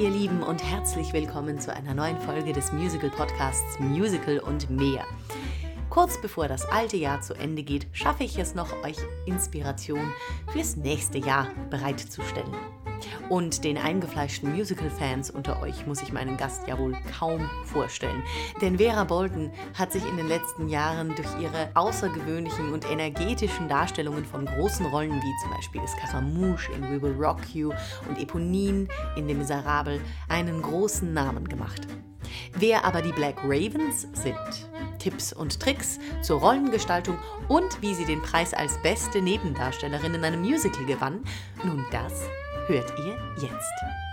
ihr Lieben und herzlich willkommen zu einer neuen Folge des Musical Podcasts Musical und mehr. Kurz bevor das alte Jahr zu Ende geht, schaffe ich es noch, euch Inspiration fürs nächste Jahr bereitzustellen. Und den eingefleischten Musical-Fans unter euch muss ich meinen Gast ja wohl kaum vorstellen. Denn Vera Bolton hat sich in den letzten Jahren durch ihre außergewöhnlichen und energetischen Darstellungen von großen Rollen wie zum Beispiel Scaramouche in We Will Rock You und Eponine in Les Miserables einen großen Namen gemacht. Wer aber die Black Ravens sind, Tipps und Tricks zur Rollengestaltung und wie sie den Preis als beste Nebendarstellerin in einem Musical gewann, nun das hört ihr jetzt.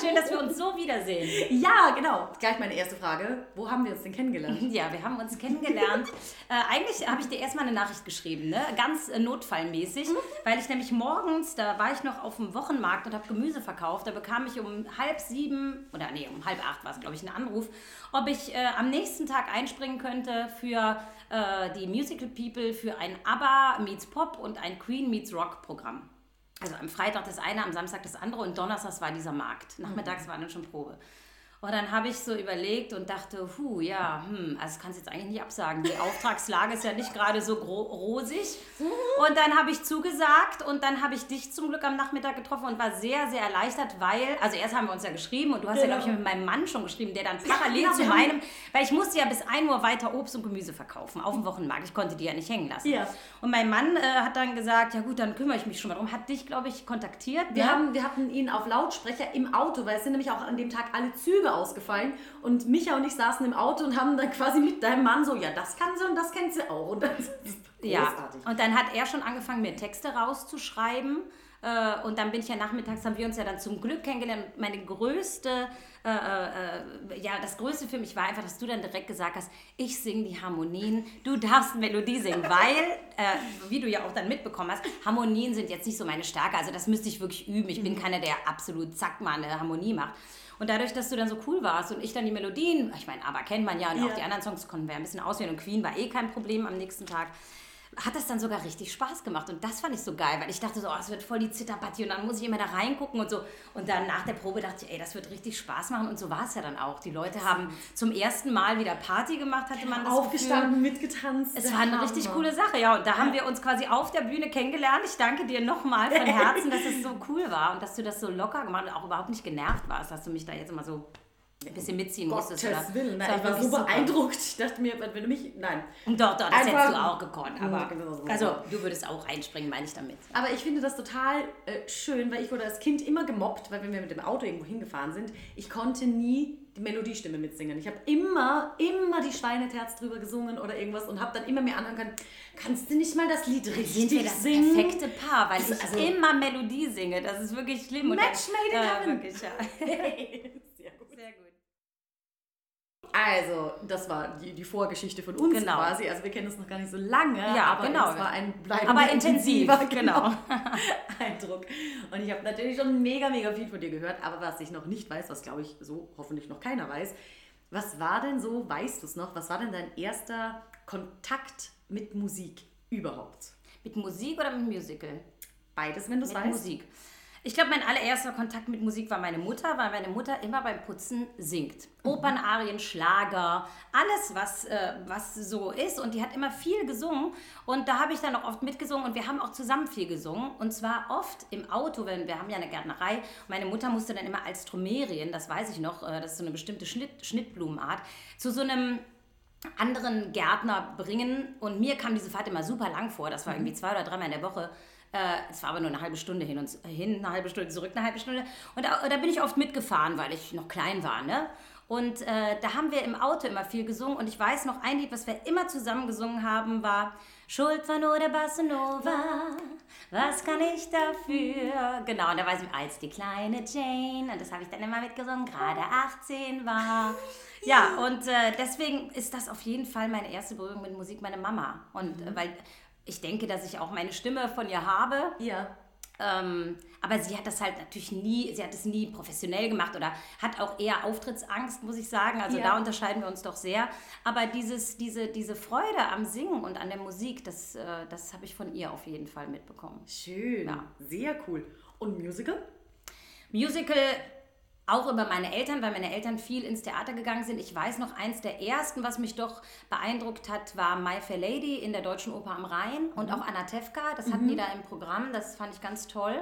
Schön, dass wir uns so wiedersehen. Ja, genau. Gleich meine erste Frage. Wo haben wir uns denn kennengelernt? Ja, wir haben uns kennengelernt. äh, eigentlich habe ich dir erstmal eine Nachricht geschrieben, ne? ganz äh, notfallmäßig, Mhm. weil ich nämlich morgens, da war ich noch auf dem Wochenmarkt und habe Gemüse verkauft, da bekam ich um halb sieben, oder nee, um halb acht war es, glaube ich, einen Anruf, ob ich äh, am nächsten Tag einspringen könnte für äh, die Musical People für ein ABBA meets Pop und ein Queen meets Rock Programm. Also am Freitag das eine, am Samstag das andere und Donnerstags war dieser Markt. Nachmittags war dann schon Probe. Und dann habe ich so überlegt und dachte, hu, ja, hm, also das kannst du jetzt eigentlich nicht absagen. Die Auftragslage ist ja nicht gerade so rosig. Und dann habe ich zugesagt und dann habe ich dich zum Glück am Nachmittag getroffen und war sehr, sehr erleichtert, weil, also erst haben wir uns ja geschrieben und du hast ja, Genau. glaube ich, mit meinem Mann schon geschrieben, der dann parallel genau, zu meinem, weil ich musste ja bis 1 Uhr weiter Obst und Gemüse verkaufen auf dem Wochenmarkt. Ich konnte die ja nicht hängen lassen. Ja. Und mein Mann äh, hat dann gesagt, ja gut, dann kümmere ich mich schon mal drum. Hat dich, glaube ich, kontaktiert. Wir, ne? haben, wir hatten ihn auf Lautsprecher im Auto, weil es sind nämlich auch an dem Tag alle Züge ausgefallen. Und Micha und ich saßen im Auto und haben dann quasi mit deinem Mann so, ja, das kann sie und das kennt sie auch. Und das ist Ja, großartig. und dann hat er schon angefangen, mir Texte rauszuschreiben. Äh, Und dann bin ich ja nachmittags, haben wir uns ja dann zum Glück kennengelernt. Und Meine größte, äh, äh, ja, das Größte für mich war einfach, dass du dann direkt gesagt hast, ich singe die Harmonien, du darfst Melodie singen, weil, äh, wie du ja auch dann mitbekommen hast, Harmonien sind jetzt nicht so meine Stärke. Also das müsste ich wirklich üben. Ich bin keiner, der absolut zack mal eine Harmonie macht. Und dadurch, dass du dann so cool warst und ich dann die Melodien, ich meine, aber kennt man ja, und Ja. auch die anderen Songs konnten wir ein bisschen auswählen und Queen war eh kein Problem am nächsten Tag hat das dann sogar richtig Spaß gemacht. Und das fand ich so geil, weil ich dachte so, oh, es wird voll die Zitterpartie und dann muss ich immer da reingucken und so. Und dann nach der Probe dachte ich, ey, das wird richtig Spaß machen. Und so war es ja dann auch. Die Leute haben zum ersten Mal wieder Party gemacht, hatte man das Gefühl. Aufgestanden, mitgetanzt. Es war eine richtig coole Sache, ja. Und da haben wir uns quasi auf der Bühne kennengelernt. Ich danke dir nochmal von Herzen, dass es so cool war und dass du das so locker gemacht und auch überhaupt nicht genervt warst, dass du mich da jetzt immer so ein bisschen mitziehen musstest. Gottes oder? Willen, nein, ich war so super. beeindruckt. Ich dachte mir, wenn du mich, nein. Doch, doch, das Einfach- hättest du auch gekonnt. Aber, Ja, genau. also, du würdest auch einspringen, meine ich damit. Aber ich finde das total äh, schön, weil ich wurde als Kind immer gemobbt, weil wenn wir mit dem Auto irgendwo hingefahren sind, ich konnte nie die Melodiestimme mitsingen. Ich habe immer, immer die Schweineterz drüber gesungen oder irgendwas und habe dann immer mir anhören können, kannst du nicht mal das Lied richtig Sind wir das singen? perfekte Paar, weil Das ich also- immer Melodie singe. Das ist wirklich schlimm. Und Match made in äh, heaven. Wirklich, ja. Sehr gut. Sehr gut. Also, das war die, die Vorgeschichte von uns Genau. quasi. Also wir kennen uns noch gar nicht so lange, Ja, aber genau. es war ein bleibender, intensiver, genau. Eindruck. Und ich habe natürlich schon mega, mega viel von dir gehört, aber was ich noch nicht weiß, was glaube ich so hoffentlich noch keiner weiß, was war denn so, weißt du es noch, was war denn dein erster Kontakt mit Musik überhaupt? Mit Musik oder mit Musical? Beides, wenn du es weißt. Musik. Ich glaube, mein allererster Kontakt mit Musik war meine Mutter, weil meine Mutter immer beim Putzen singt. Opernarien, Schlager, alles, was, äh, was so ist. Und die hat immer viel gesungen. Und da habe ich dann auch oft mitgesungen. Und wir haben auch zusammen viel gesungen. Und zwar oft im Auto, wenn wir haben ja eine Gärtnerei. Meine Mutter musste dann immer als Tromerien, das weiß ich noch, äh, das ist so eine bestimmte Schnitt, Schnittblumenart, zu so einem anderen Gärtner bringen. Und mir kam diese Fahrt immer super lang vor. Das war irgendwie zwei oder dreimal in der Woche. Äh, Es war aber nur eine halbe Stunde hin und hin, eine halbe Stunde zurück, eine halbe Stunde. Und da, da bin ich oft mitgefahren, weil ich noch klein war. Ne? Und äh, da haben wir im Auto immer viel gesungen. Und ich weiß noch, ein Lied, was wir immer zusammen gesungen haben, war Schuld war nur der Bassanova. Was kann ich dafür? Genau, und da weiß ich, als die kleine Jane. Und das habe ich dann immer mitgesungen, gerade 18 war. Ja, und äh, deswegen ist das auf jeden Fall meine erste Berührung mit Musik, meine Mama. Und äh, weil ich denke, dass ich auch meine Stimme von ihr habe. Ja. Ähm, aber sie hat das halt natürlich nie, sie hat es nie professionell gemacht oder hat auch eher Auftrittsangst, muss ich sagen. Also Ja. da unterscheiden wir uns doch sehr. Aber dieses, diese, diese Freude am Singen und an der Musik, das, äh, das habe ich von ihr auf jeden Fall mitbekommen. Schön. Ja. Sehr cool. Und Musical? Musical auch über meine Eltern, weil meine Eltern viel ins Theater gegangen sind. Ich weiß noch, eins der ersten, was mich doch beeindruckt hat, war My Fair Lady in der Deutschen Oper am Rhein und auch Anatevka. Das hatten die da im Programm, das fand ich ganz toll.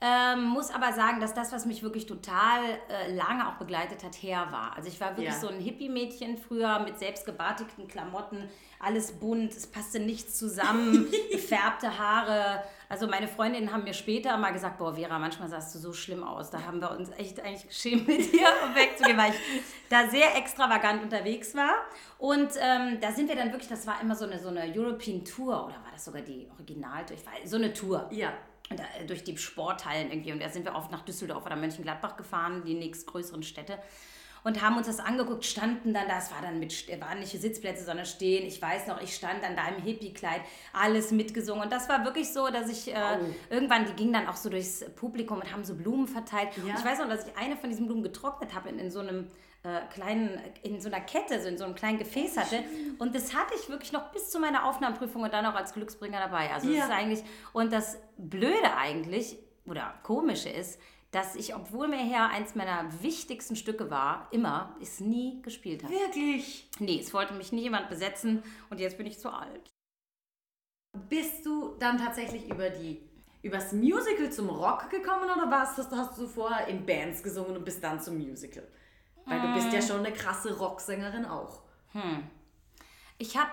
Ähm, muss aber sagen, dass das, was mich wirklich total äh, lange auch begleitet hat, her war. Also ich war wirklich Ja. so ein Hippie-Mädchen früher mit selbstgebartigten Klamotten, alles bunt, es passte nichts zusammen, gefärbte Haare. Also meine Freundinnen haben mir später mal gesagt, boah Vera, manchmal sahst du so schlimm aus. Da haben wir uns echt eigentlich geschämt, mit dir wegzugehen, weil ich da sehr extravagant unterwegs war. Und ähm, da sind wir dann wirklich, das war immer so eine, so eine European Tour oder war das sogar die Original, ich weiß, so eine Tour. Ja. Und da, äh, durch die Sporthallen irgendwie. Und da sind wir oft nach Düsseldorf oder Mönchengladbach gefahren, die nächstgrößeren Städte. Und haben uns das angeguckt, standen dann da, es war dann mit, waren nicht Sitzplätze, sondern stehen. Ich weiß noch, ich stand dann da im Hippie-Kleid, alles mitgesungen. Und das war wirklich so, dass ich äh, irgendwann, die gingen dann auch so durchs Publikum und haben so Blumen verteilt. Ja. Und ich weiß noch, dass ich eine von diesen Blumen getrocknet habe in, in so einem äh, kleinen, in so einer Kette, so in so einem kleinen Gefäß hatte. Und das hatte ich wirklich noch bis zu meiner Aufnahmeprüfung und dann auch als Glücksbringer dabei. Also Ja. das ist eigentlich, und das Blöde eigentlich, oder Komische ist, dass ich, obwohl mir her eins meiner wichtigsten Stücke war, immer, es nie gespielt habe. Wirklich? Nee, es wollte mich nie jemand besetzen und jetzt bin ich zu alt. Bist du dann tatsächlich über die übers Musical zum Rock gekommen oder was? Hast, hast du vorher in Bands gesungen und bist dann zum Musical? Weil du bist ja schon eine krasse Rocksängerin auch. Ich habe,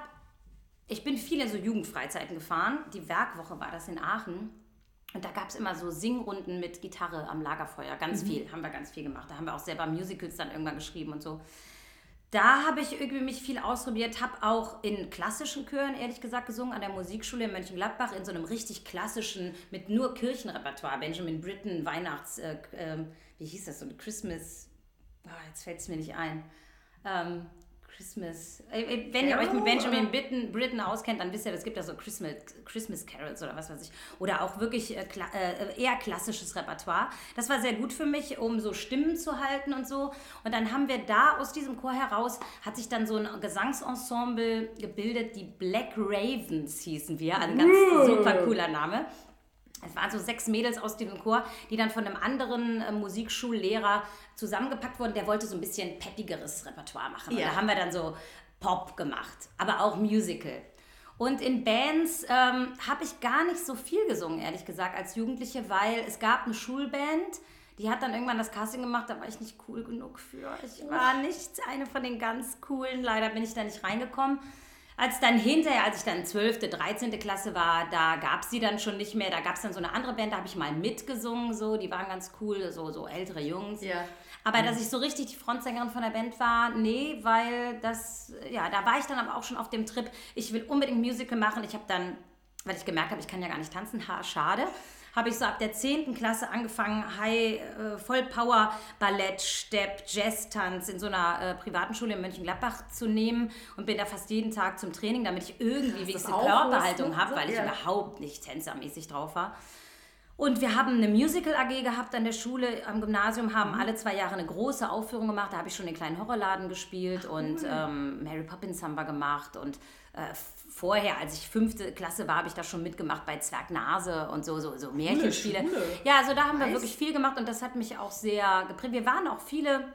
ich bin viel in so Jugendfreizeiten gefahren. Die Werkwoche war das in Aachen. Und da gab es immer so Singrunden mit Gitarre am Lagerfeuer. Ganz viel, haben wir ganz viel gemacht. Da haben wir auch selber Musicals dann irgendwann geschrieben und so. Da habe ich irgendwie mich viel ausprobiert, habe auch in klassischen Chören, ehrlich gesagt, gesungen, an der Musikschule in Mönchengladbach, in so einem richtig klassischen, mit nur Kirchenrepertoire, Benjamin Britten, Weihnachts, äh, ähm, wie hieß das, so ein Christmas, ah, jetzt fällt es mir nicht ein, ähm, Christmas, äh, äh, wenn ihr euch mit Benjamin? Britten, Britten auskennt, dann wisst ihr, es gibt ja so Christmas, Christmas Carols oder was weiß ich. Oder auch wirklich äh, kla äh, eher klassisches Repertoire. Das war sehr gut für mich, um so Stimmen zu halten und so. Und dann haben wir da aus diesem Chor heraus, hat sich dann so ein Gesangsensemble gebildet, die Black Ravens hießen wir. Also ein ganz super cooler Name. Es waren so sechs Mädels aus diesem Chor, die dann von einem anderen äh, Musikschullehrer zusammengepackt wurden. Der wollte so ein bisschen peppigeres Repertoire machen. Und Ja. da haben wir dann so Pop gemacht, aber auch Musical. Und in Bands ähm, habe ich gar nicht so viel gesungen, ehrlich gesagt, als Jugendliche, weil es gab eine Schulband, die hat dann irgendwann das Casting gemacht, da war ich nicht cool genug für. Ich war nicht eine von den ganz coolen, leider bin ich da nicht reingekommen. Als dann hinterher, als ich dann 12., 13. Klasse war, da gab es sie dann schon nicht mehr. Da gab es dann so eine andere Band, da habe ich mal mitgesungen, so, die waren ganz cool, so, so ältere Jungs. Ja. Aber dass ich so richtig die Frontsängerin von der Band war, nee, weil das, ja, da war ich dann aber auch schon auf dem Trip, ich will unbedingt Musical machen. Ich habe dann, weil ich gemerkt habe, ich kann ja gar nicht tanzen, ha, schade, habe ich so ab der 10. Klasse angefangen, High, äh, Vollpower, Ballett, Stepp, Jazz-Tanz in so einer äh, privaten Schule in Mönchengladbach zu nehmen und bin da fast jeden Tag zum Training, damit ich irgendwie wenigstens Körperhaltung habe, weil ich ja. überhaupt nicht tänzermäßig drauf war. Und wir haben eine Musical AG gehabt an der Schule, am Gymnasium, Mhm. haben alle zwei Jahre eine große Aufführung gemacht. Da habe ich schon den kleinen Horrorladen gespielt und ähm, Mary Poppins haben wir gemacht. Und äh, vorher, als ich fünfte Klasse war, habe ich da schon mitgemacht bei Zwergnase und so, so, so Märchenspiele. Schule. Ja, also da haben wir Nice. wirklich viel gemacht und das hat mich auch sehr geprägt. Wir waren auch viele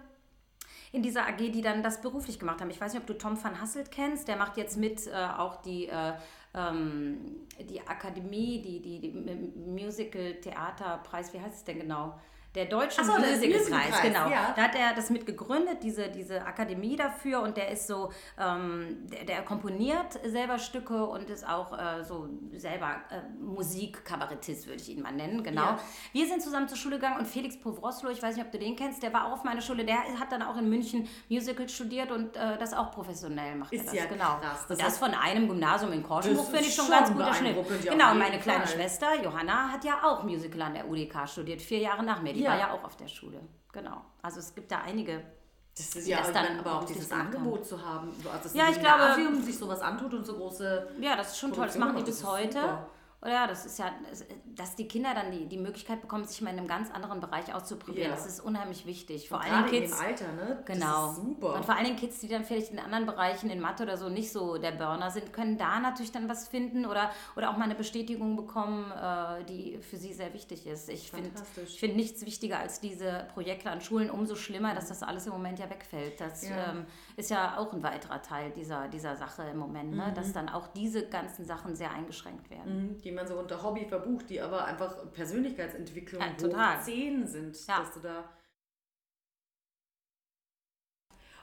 in dieser AG, die dann das beruflich gemacht haben. Ich weiß nicht, ob du Tom van Hasselt kennst. Der macht jetzt mit äh, auch die, äh, ähm, die Akademie, die, die, die M- Musical-Theaterpreis, wie heißt es denn genau? Der Deutsche Ach so, Musicalpreis, genau. ja. Da hat er das mit gegründet, diese, diese Akademie dafür und der ist so, ähm, der, der komponiert selber Stücke und ist auch äh, so selber äh, Musikkabarettist, würde ich ihn mal nennen, genau. Ja. Wir sind zusammen zur Schule gegangen und Felix Povroslo, ich weiß nicht, ob du den kennst, der war auch auf meiner Schule, der hat dann auch in München Musical studiert und äh, das auch professionell macht er Ist das, ja genau. krass. Und Das das von einem Gymnasium in Korschenbruch Das finde ich schon schon ganz guter Schnitt. Genau, meine kleine. Schwester Johanna hat ja auch Musical an der UDK studiert, vier Jahre nach mir, die. War ja auch auf der Schule. Genau. Also es gibt da einige. Das ist ja das ich dann meine, aber auch dieses. Angebot zu haben, so, also Ja, ich glaube- Gymnasium sich sowas antut und so große Ja, das ist schon toll. Das Produktion machen die bis heute. super. Oder das ist ja, dass die Kinder dann die, die Möglichkeit bekommen, sich mal in einem ganz anderen Bereich auszuprobieren. Ja. Das ist unheimlich wichtig. Vor gerade Dingen in Kids. dem Alter, ne? Genau. Super. Und vor allen Dingen Kids, die dann vielleicht in anderen Bereichen, in Mathe oder so, nicht so der Burner sind, können da natürlich dann was finden oder, oder auch mal eine Bestätigung bekommen, äh, die für sie sehr wichtig ist. Ich finde find nichts wichtiger als diese Projekte an Schulen. Umso schlimmer, dass das alles im Moment ja wegfällt. Das Ja. Ähm, ist ja auch ein weiterer Teil dieser, dieser Sache im Moment, ne? Mhm. dass dann auch diese ganzen Sachen sehr eingeschränkt werden. Mhm, die man so unter Hobby verbucht, die aber einfach Persönlichkeitsentwicklung Ja, hoch total. 10 sind, Ja. dass du da.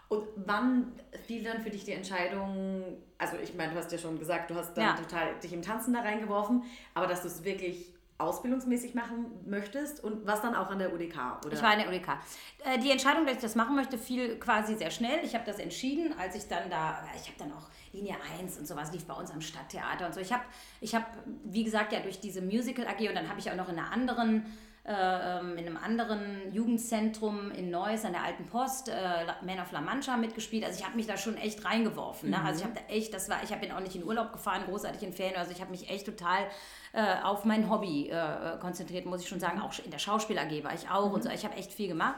Und wann fiel dann für dich die Entscheidung, also ich meine, du hast ja schon gesagt, du hast dann Ja. total dich im Tanzen da reingeworfen, aber dass du es wirklich ausbildungsmäßig machen möchtest und was dann auch an der UDK, oder? Ich war in der UDK. Äh, Die Entscheidung, dass ich das machen möchte, fiel quasi sehr schnell. Ich habe das entschieden, als ich dann da, ich habe dann auch Linie 1 und sowas lief bei uns am Stadttheater und so. Ich habe, ich hab, wie gesagt, ja durch diese Musical AG und dann habe ich auch noch in einer anderen äh, ähm, in einem anderen Jugendzentrum in Neuss an der Alten Post, äh, Man of La Mancha mitgespielt. Also ich habe mich da schon echt reingeworfen. Ne? Also ich habe da echt, das war, ich habe auch nicht in Urlaub gefahren, großartig in Ferien. Also ich habe mich echt total äh, auf mein Hobby äh, konzentriert, muss ich schon sagen. Auch in der Schauspiel AG war ich auch und so. Ich habe echt viel gemacht.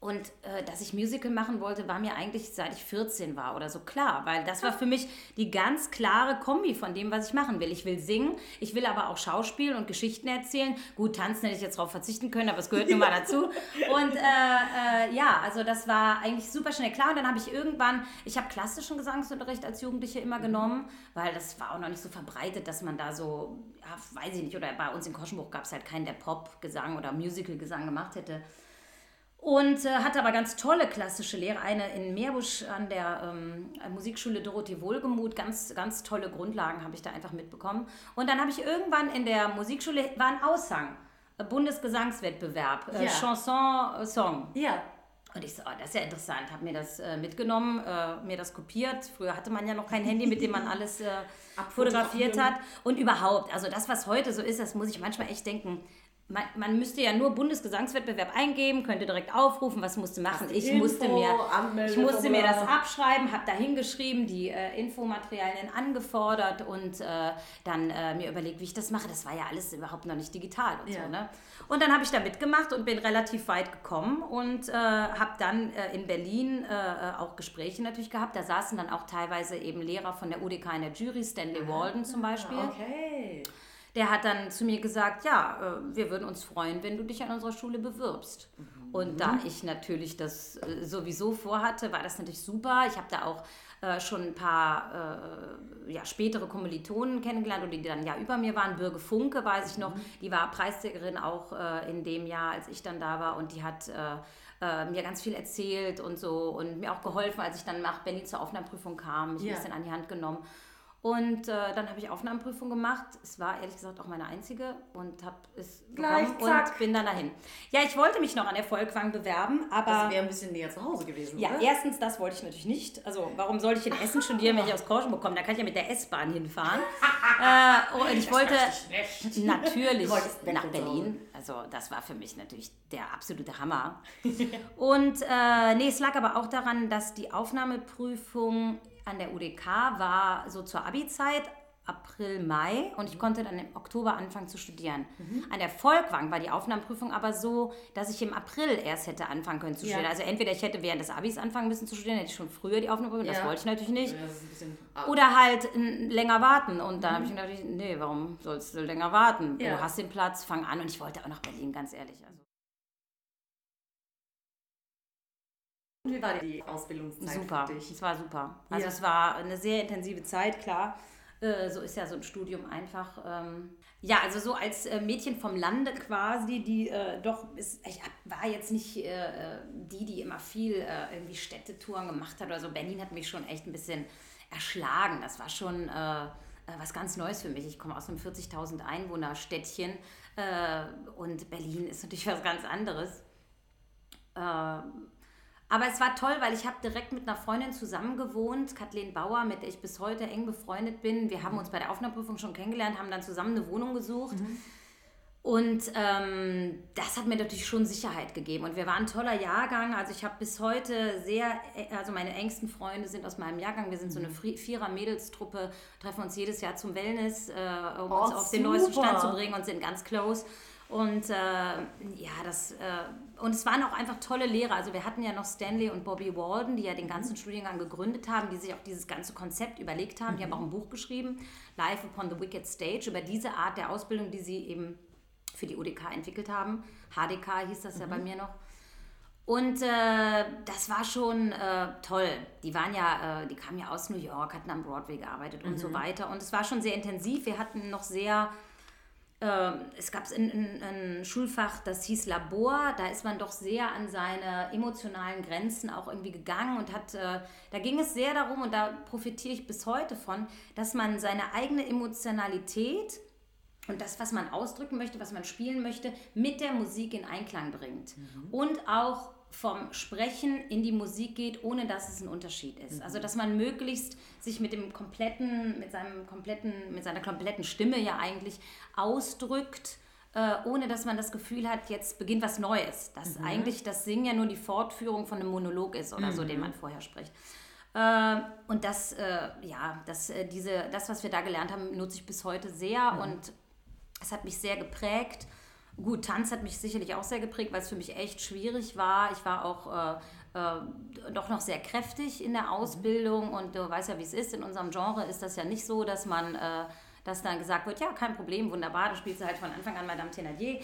Und äh, dass ich Musical machen wollte, war mir eigentlich seit ich 14 war oder so klar, weil das war für mich die ganz klare Kombi von dem, was ich machen will. Ich will singen, ich will aber auch Schauspielen und Geschichten erzählen. Gut, tanzen hätte ich jetzt darauf verzichten können, aber es gehört nun mal dazu. Und äh, äh, ja, also das war eigentlich super schnell klar. Und dann habe ich irgendwann, ich habe klassischen Gesangsunterricht als Jugendliche immer genommen, weil das war auch noch nicht so verbreitet, dass man da so, ja, weiß ich nicht, oder bei uns in Koschenbruch gab es halt keinen, der Pop-Gesang oder Musical-Gesang gemacht hätte. Und äh, hatte aber ganz tolle klassische Lehrer. Eine in Meerbusch an der ähm, Musikschule Dorothee Wohlgemuth. Ganz, ganz tolle Grundlagen habe ich da einfach mitbekommen. Und dann habe ich irgendwann in der Musikschule, war ein Aushang, äh, Bundesgesangswettbewerb, äh, Ja. Chanson, äh, Song. Ja. Und ich so, oh, das ist ja interessant, habe mir das äh, mitgenommen, äh, mir das kopiert. Früher hatte man ja noch kein Handy, mit dem man alles fotografiert hat. Und überhaupt, also das, was heute so ist, das muss ich manchmal echt denken. Man, man müsste ja nur Bundesgesangswettbewerb eingeben, könnte direkt aufrufen, was musste machen. Ich Info, musste mir, ich musste mir das abschreiben, habe da hingeschrieben, die äh, Infomaterialien angefordert und äh, dann äh, mir überlegt, wie ich das mache. Das war ja alles überhaupt noch nicht digital und Ja. so. Ne? Und dann habe ich da mitgemacht und bin relativ weit gekommen und äh, habe dann äh, in Berlin äh, auch Gespräche natürlich gehabt. Da saßen dann auch teilweise eben Lehrer von der UDK in der Jury, Stanley Walden zum Beispiel. Okay. Der hat dann zu mir gesagt, ja, äh, wir würden uns freuen, wenn du dich an unserer Schule bewirbst. Und da ich natürlich das äh, sowieso vorhatte, war das natürlich super. Ich habe da auch äh, schon ein paar äh, ja, spätere Kommilitonen kennengelernt oder die dann ja über mir waren. Birge Funke, weiß ich noch, die war Preisträgerin auch äh, in dem Jahr, als ich dann da war und die hat mir ganz viel erzählt und so und mir auch geholfen, als ich dann nach Berlin zur Aufnahmeprüfung kam, mich Ja. ein bisschen an die Hand genommen. Und äh, dann habe ich Aufnahmeprüfung gemacht. Es war ehrlich gesagt auch meine einzige und habe es Gleich, bekommen zack. und bin dann dahin. Ja, ich wollte mich noch an der Volkwang bewerben, aber Das wäre ein bisschen näher zu Hause gewesen, ja, oder? erstens, das wollte ich natürlich nicht. Also, warum sollte ich in Essen studieren, wenn ich aus Korschenburg komme? Da kann ich ja mit der S-Bahn hinfahren. äh, und ich wollte natürlich Du wolltest weg nach Berlin. Also, das war für mich natürlich der absolute Hammer. und äh, nee, es lag aber auch daran, dass die Aufnahmeprüfung an der UDK war so zur Abi-Zeit. April, Mai und ich konnte dann im Oktober anfangen zu studieren. An der Volkwang war die Aufnahmeprüfung aber so, dass ich im April erst hätte anfangen können zu Ja. studieren. Also entweder ich hätte während des Abis anfangen müssen zu studieren, hätte ich schon früher die Aufnahmeprüfung, das Ja. wollte ich natürlich nicht. Ja, das Oder halt länger warten. Und dann habe ich mir gedacht, nee, warum sollst du länger warten? Ja. Du hast den Platz, fang an. Und ich wollte auch nach Berlin, ganz ehrlich. Also. Und wie war die Ausbildungszeit Super, für dich? es war super. Also Ja. es war eine sehr intensive Zeit, klar. Äh, So ist ja so ein Studium einfach. ähm, Ja, also so als äh, Mädchen vom Lande quasi, die äh, doch, ist, ich war jetzt nicht äh, die, die immer viel irgendwie Städtetouren gemacht hat oder so. Berlin hat mich schon echt ein bisschen erschlagen. Das war schon was ganz Neues für mich. Ich komme aus einem 40.000 Einwohner-Städtchen und Berlin ist natürlich was ganz anderes. Äh, aber es war toll, weil ich habe direkt mit einer Freundin zusammen gewohnt, Kathleen Bauer, mit der ich bis heute eng befreundet bin. Wir haben uns bei der Aufnahmeprüfung schon kennengelernt, haben dann zusammen eine Wohnung gesucht. Und ähm, das hat mir natürlich schon Sicherheit gegeben. Und wir waren ein toller Jahrgang. Also ich habe bis heute sehr, also meine engsten Freunde sind aus meinem Jahrgang. Wir sind so eine Vierer-Mädelstruppe, treffen uns jedes Jahr zum Wellness, äh, um Oh, uns auf den super. neuesten Stand zu bringen und sind ganz close. Und äh, ja, das, äh, und es waren auch einfach tolle Lehrer. Also wir hatten ja noch Stanley und Bobby Walden, die ja den ganzen Studiengang gegründet haben, die sich auch dieses ganze Konzept überlegt haben. Die haben auch ein Buch geschrieben, Life Upon the Wicked Stage, über diese Art der Ausbildung, die sie eben für die UDK entwickelt haben. HDK hieß das ja bei mir noch. Und äh, das war schon äh, toll. Die waren ja, äh, die kamen ja aus New York, hatten am Broadway gearbeitet und so weiter. Und es war schon sehr intensiv. Wir hatten noch sehr, es gab ein, Schulfach, das hieß Labor. Da ist man doch sehr an seine emotionalen Grenzen auch irgendwie gegangen und hat, äh, da ging es sehr darum, und da profitiere ich bis heute von, dass man seine eigene Emotionalität und das, was man ausdrücken möchte, was man spielen möchte, mit der Musik in Einklang bringt. Und auch vom Sprechen in die Musik geht, ohne dass es ein Unterschied ist. Also dass man möglichst sich mit dem kompletten, mit seinem kompletten, mit seiner kompletten Stimme ja eigentlich ausdrückt, äh, ohne dass man das Gefühl hat, jetzt beginnt was Neues. Dass eigentlich das Singen ja nur die Fortführung von einem Monolog ist oder so, den man vorher spricht. Äh, und das, äh, ja, das, äh, diese, das, was wir da gelernt haben, nutze ich bis heute sehr und es hat mich sehr geprägt. Gut, Tanz hat mich sicherlich auch sehr geprägt, weil es für mich echt schwierig war. Ich war auch äh, äh, doch noch sehr kräftig in der Ausbildung und du weißt ja, wie es ist. In unserem Genre ist das ja nicht so, dass man. Äh, dass dann gesagt wird, ja, kein Problem, wunderbar, du spielst halt von Anfang an Madame Thénardier, äh,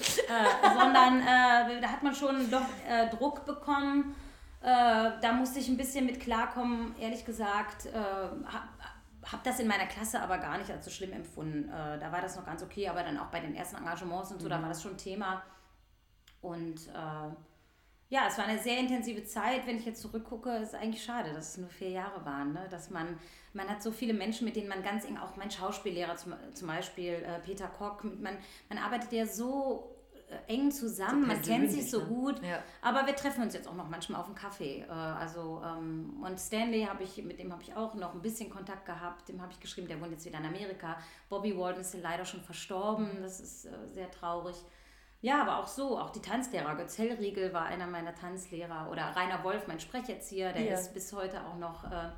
sondern äh, da hat man schon doch äh, Druck bekommen. Da musste ich ein bisschen mit klarkommen, ehrlich gesagt. Hab, habe das in meiner Klasse aber gar nicht als so schlimm empfunden. Äh, da war das noch ganz okay, aber dann auch bei den ersten Engagements und so, da war das schon Thema. Und äh, ja, es war eine sehr intensive Zeit. Wenn ich jetzt zurückgucke, ist eigentlich schade, dass es nur vier Jahre waren. Ne? Dass man, man hat so viele Menschen, mit denen man ganz eng, auch mein Schauspiellehrer zum, zum Beispiel, äh, Peter Koch, man, man arbeitet ja so eng zusammen, So man kennt sich so ne? gut. Ja. Aber wir treffen uns jetzt auch noch manchmal auf einen Kaffee. Äh, also, ähm, und Stanley habe ich, mit dem habe ich auch noch ein bisschen Kontakt gehabt. Dem habe ich geschrieben, der wohnt jetzt wieder in Amerika. Bobby Walden ist leider schon verstorben. Das ist äh, sehr traurig. Ja, aber auch so, auch die Tanzlehrer. Götz Hellriegel war einer meiner Tanzlehrer. Oder Rainer Wolf, mein Sprecherzieher, der Ja. ist bis heute auch noch äh,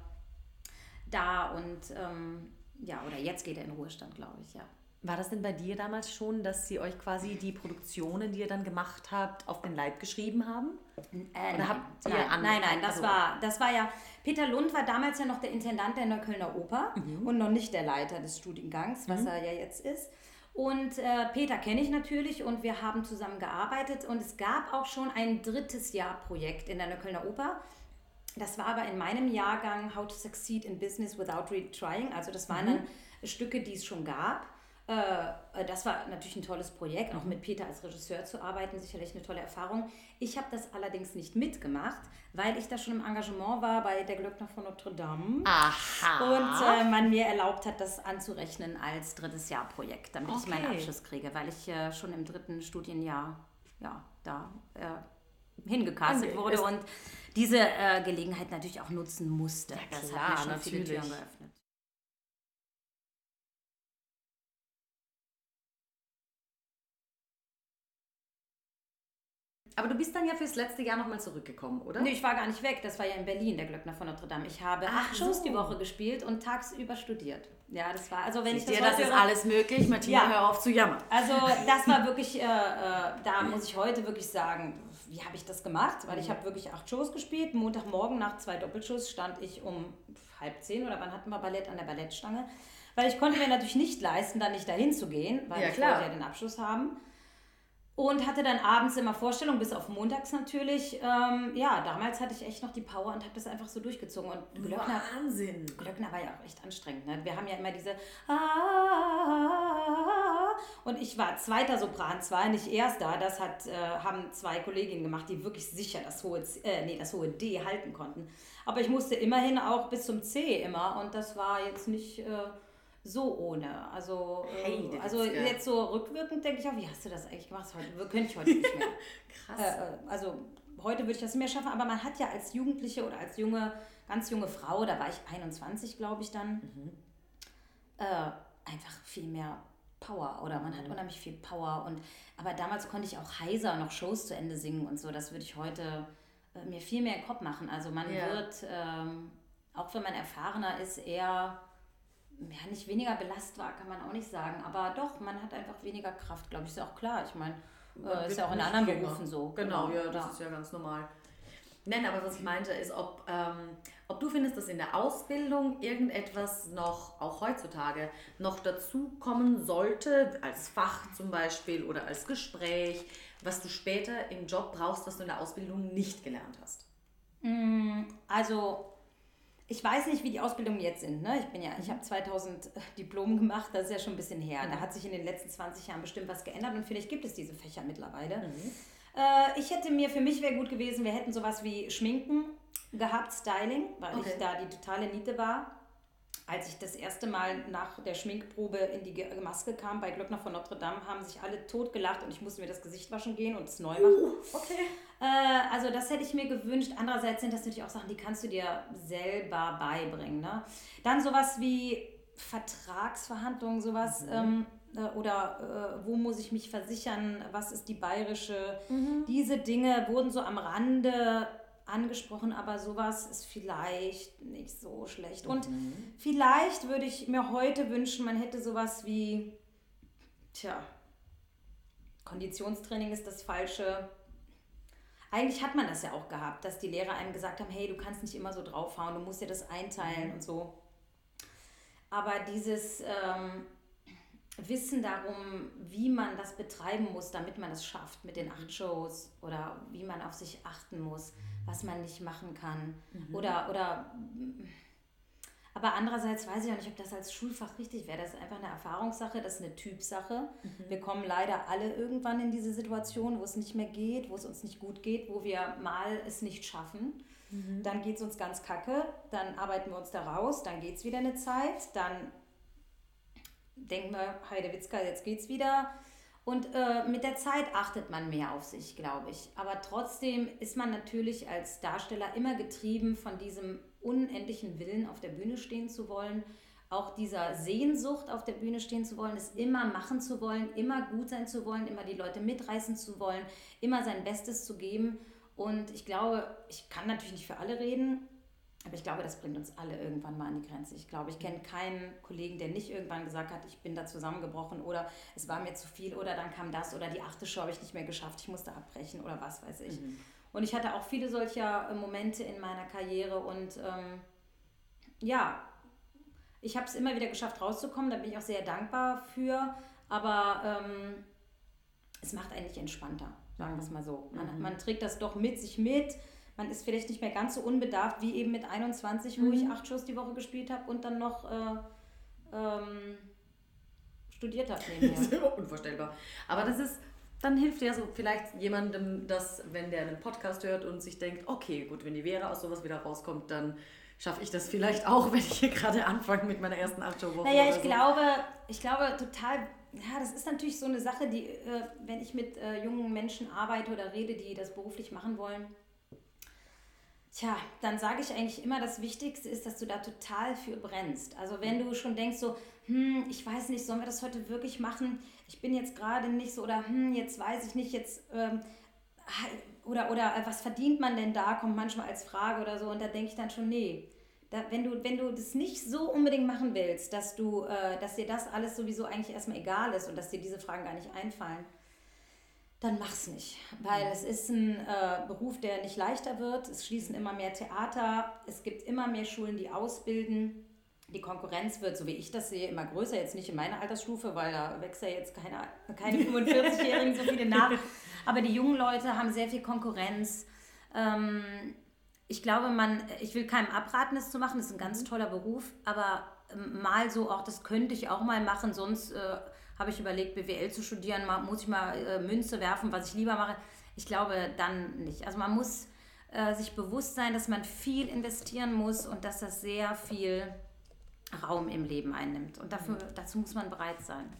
da. Und ähm, ja, oder jetzt geht er in Ruhestand, glaube ich, ja. War das denn bei dir damals schon, dass sie euch quasi die Produktionen, die ihr dann gemacht habt, auf den Leib geschrieben haben? Äh, Oder nein, habt ihr nein, nein, nein, das also- war, das war ja, Peter Lund war damals ja noch der Intendant der Neuköllner Oper Mhm. und noch nicht der Leiter des Studiengangs, was er ja jetzt ist. Und äh, Peter kenne ich natürlich und wir haben zusammen gearbeitet und es gab auch schon ein drittes Jahr Projekt in der Neuköllner Oper. Das war aber in meinem Jahrgang How to Succeed in Business Without Retrying. Also das waren dann Stücke, die es schon gab. Äh, das war natürlich ein tolles Projekt, auch mit Peter als Regisseur zu arbeiten, sicherlich eine tolle Erfahrung. Ich habe das allerdings nicht mitgemacht, weil ich da schon im Engagement war bei der Glöckner von Notre Dame. Aha. Und äh, man mir erlaubt hat, das anzurechnen als drittes Jahr Projekt, damit ich meinen Okay. Abschluss kriege, weil ich äh, schon im dritten Studienjahr ja, da äh, hingecastet Okay, wurde es- und diese äh, Gelegenheit natürlich auch nutzen musste. das klar, hat mir schon viele natürlich. Türen geöffnet. Aber du bist dann ja fürs letzte Jahr nochmal zurückgekommen, oder? Nee, ich war gar nicht weg. Das war ja in Berlin, der Glöckner von Notre Dame. Ich habe Ach acht Shows so. die Woche gespielt und tagsüber studiert. Ja, das war, also wenn Siehst ich dir, das, das heute ist höre- alles möglich. Martina, Ja. hör auf zu jammern. Also das war wirklich, äh, äh, da muss ich heute wirklich sagen, wie habe ich das gemacht? Weil ich habe wirklich acht Shows gespielt. Montagmorgen nach zwei Doppelshows stand ich um halb zehn oder wann hatten wir Ballett an der Ballettstange. Weil ich konnte mir natürlich nicht leisten, dann nicht dahin zu gehen, weil Ja, ich klar. wollte ja den Abschluss haben. Und hatte dann abends immer Vorstellungen, bis auf montags natürlich. Ähm, ja, damals hatte ich echt noch die Power und habe das einfach so durchgezogen. Und Glöckner, Wahnsinn. Glöckner war ja auch echt anstrengend. Ne? Wir haben ja immer diese Ah, und ich war zweiter Sopran, zwar nicht erster. Das hat, äh, haben zwei Kolleginnen gemacht, die wirklich sicher das hohe, C, äh, nee, das hohe D halten konnten. Aber ich musste immerhin auch bis zum C immer und das war jetzt nicht äh, so ohne. Also, äh, Heide also jetzt so rückwirkend denke ich auch, wie hast du das eigentlich gemacht? Heute, könnte ich heute nicht mehr. Krass. Äh, äh, also heute würde ich das nicht mehr schaffen, aber man hat ja als Jugendliche oder als junge, ganz junge Frau, da war ich 21, glaube ich dann, Mhm. äh, einfach viel mehr Power oder man hat unheimlich viel Power. Und, aber damals konnte ich auch heiser noch Shows zu Ende singen und so. Das würde ich heute äh, mir viel mehr im Kopf machen. Also man Ja. wird, ähm, auch wenn man erfahrener ist, eher ja, nicht weniger belastbar, kann man auch nicht sagen. Aber doch, man hat einfach weniger Kraft, glaube ich. Ist ja auch klar. Ich meine, äh, ist ja auch in anderen jünger. Berufen so. Genau, ja, das ist ja ganz normal. Nein, aber was ich meinte ist, ob, ähm, ob du findest, dass in der Ausbildung irgendetwas noch, auch heutzutage, noch dazukommen sollte, als Fach zum Beispiel oder als Gespräch, was du später im Job brauchst, was du in der Ausbildung nicht gelernt hast. Also, ich weiß nicht, wie die Ausbildungen jetzt sind. Ne? Ich bin ja, ich habe 2000 Diplom gemacht, das ist ja schon ein bisschen her. Da hat sich in den letzten 20 Jahren bestimmt was geändert und vielleicht gibt es diese Fächer mittlerweile. Äh, ich hätte mir, für mich wäre gut gewesen, wir hätten sowas wie Schminken gehabt, Styling, weil Okay. ich da die totale Niete war. Als ich das erste Mal nach der Schminkprobe in die Maske kam bei Glöckner von Notre Dame, haben sich alle tot gelacht und ich musste mir das Gesicht waschen gehen und es neu machen. Okay. Äh, also das hätte ich mir gewünscht. Andererseits sind das natürlich auch Sachen, die kannst du dir selber beibringen. Ne? Dann sowas wie Vertragsverhandlungen, sowas. Ähm, äh, oder äh, wo muss ich mich versichern? Was ist die bayerische? Diese Dinge wurden so am Rande angesprochen, aber sowas ist vielleicht nicht so schlecht. Und vielleicht würde ich mir heute wünschen, man hätte sowas wie, tja, Konditionstraining ist das falsche. Eigentlich hat man das ja auch gehabt, dass die Lehrer einem gesagt haben, hey, du kannst nicht immer so draufhauen, du musst dir das einteilen und so. Aber dieses ähm, Wissen darum, wie man das betreiben muss, damit man es schafft mit den acht Shows oder wie man auf sich achten muss, was man nicht machen kann. Oder, oder aber andererseits weiß ich auch nicht, ob das als Schulfach richtig wäre. Das ist einfach eine Erfahrungssache, das ist eine Typsache. Wir kommen leider alle irgendwann in diese Situation, wo es nicht mehr geht, wo es uns nicht gut geht, wo wir mal es nicht schaffen. Dann geht es uns ganz kacke, dann arbeiten wir uns da raus, dann geht es wieder eine Zeit, dann denken wir, Heidewitzka, jetzt geht's wieder. Und äh, mit der Zeit achtet man mehr auf sich, glaube ich. Aber trotzdem ist man natürlich als Darsteller immer getrieben von diesem unendlichen Willen, auf der Bühne stehen zu wollen. Auch dieser Sehnsucht, auf der Bühne stehen zu wollen, es immer machen zu wollen, immer gut sein zu wollen, immer die Leute mitreißen zu wollen, immer sein Bestes zu geben. Und ich glaube, ich kann natürlich nicht für alle reden, aber ich glaube, das bringt uns alle irgendwann mal an die Grenze. Ich glaube, ich kenne keinen Kollegen, der nicht irgendwann gesagt hat, ich bin da zusammengebrochen oder es war mir zu viel oder dann kam das oder die achte Show habe ich nicht mehr geschafft, ich musste abbrechen oder was weiß ich. Und ich hatte auch viele solcher äh, Momente in meiner Karriere und ähm, ja, ich habe es immer wieder geschafft rauszukommen, da bin ich auch sehr dankbar für, aber ähm, es macht eigentlich entspannter, sagen wir es mal so. Man, man trägt das doch mit sich mit. Man ist vielleicht nicht mehr ganz so unbedarft wie eben mit 21, wo ich acht Shows die Woche gespielt habe und dann noch äh, ähm, studiert habe Das nebenher. unvorstellbar. Aber das ist, dann hilft ja so vielleicht jemandem, dass, wenn der einen Podcast hört und sich denkt, okay, gut, wenn die Vera aus sowas wieder rauskommt, dann schaffe ich das vielleicht auch, wenn ich hier gerade anfange mit meiner ersten Acht-Show-Woche. Naja, ich so. glaube, ich glaube total, ja, das ist natürlich so eine Sache, die, äh, wenn ich mit äh, jungen Menschen arbeite oder rede, die das beruflich machen wollen, tja, dann sage ich eigentlich immer, das Wichtigste ist, dass du da total für brennst. Also wenn du schon denkst so, hm, ich weiß nicht, sollen wir das heute wirklich machen? Ich bin jetzt gerade nicht so oder hm, jetzt weiß ich nicht, jetzt ähm, oder, oder äh, was verdient man denn da, kommt manchmal als Frage oder so und da denke ich dann schon, nee, da, wenn, du, wenn du das nicht so unbedingt machen willst, dass, du, äh, dass dir das alles sowieso eigentlich erstmal egal ist und dass dir diese Fragen gar nicht einfallen, dann mach's nicht. Weil es ist ein äh, Beruf, der nicht leichter wird. Es schließen immer mehr Theater, es gibt immer mehr Schulen, die ausbilden. Die Konkurrenz wird, so wie ich das sehe, immer größer. Jetzt nicht in meiner Altersstufe, weil da wächst ja jetzt keine, keine 45-Jährigen so viele nach. Aber die jungen Leute haben sehr viel Konkurrenz. Ähm, ich glaube, man, ich will keinem abraten, es zu machen. Das ist ein ganz toller Beruf, aber ähm, mal so auch, das könnte ich auch mal machen. Sonst äh, habe ich überlegt, BWL zu studieren. Mal, muss ich mal äh, Münze werfen, was ich lieber mache. Ich glaube dann nicht. Also man muss äh, sich bewusst sein, dass man viel investieren muss und dass das sehr viel Raum im Leben einnimmt. Und dafür, dazu muss man bereit sein.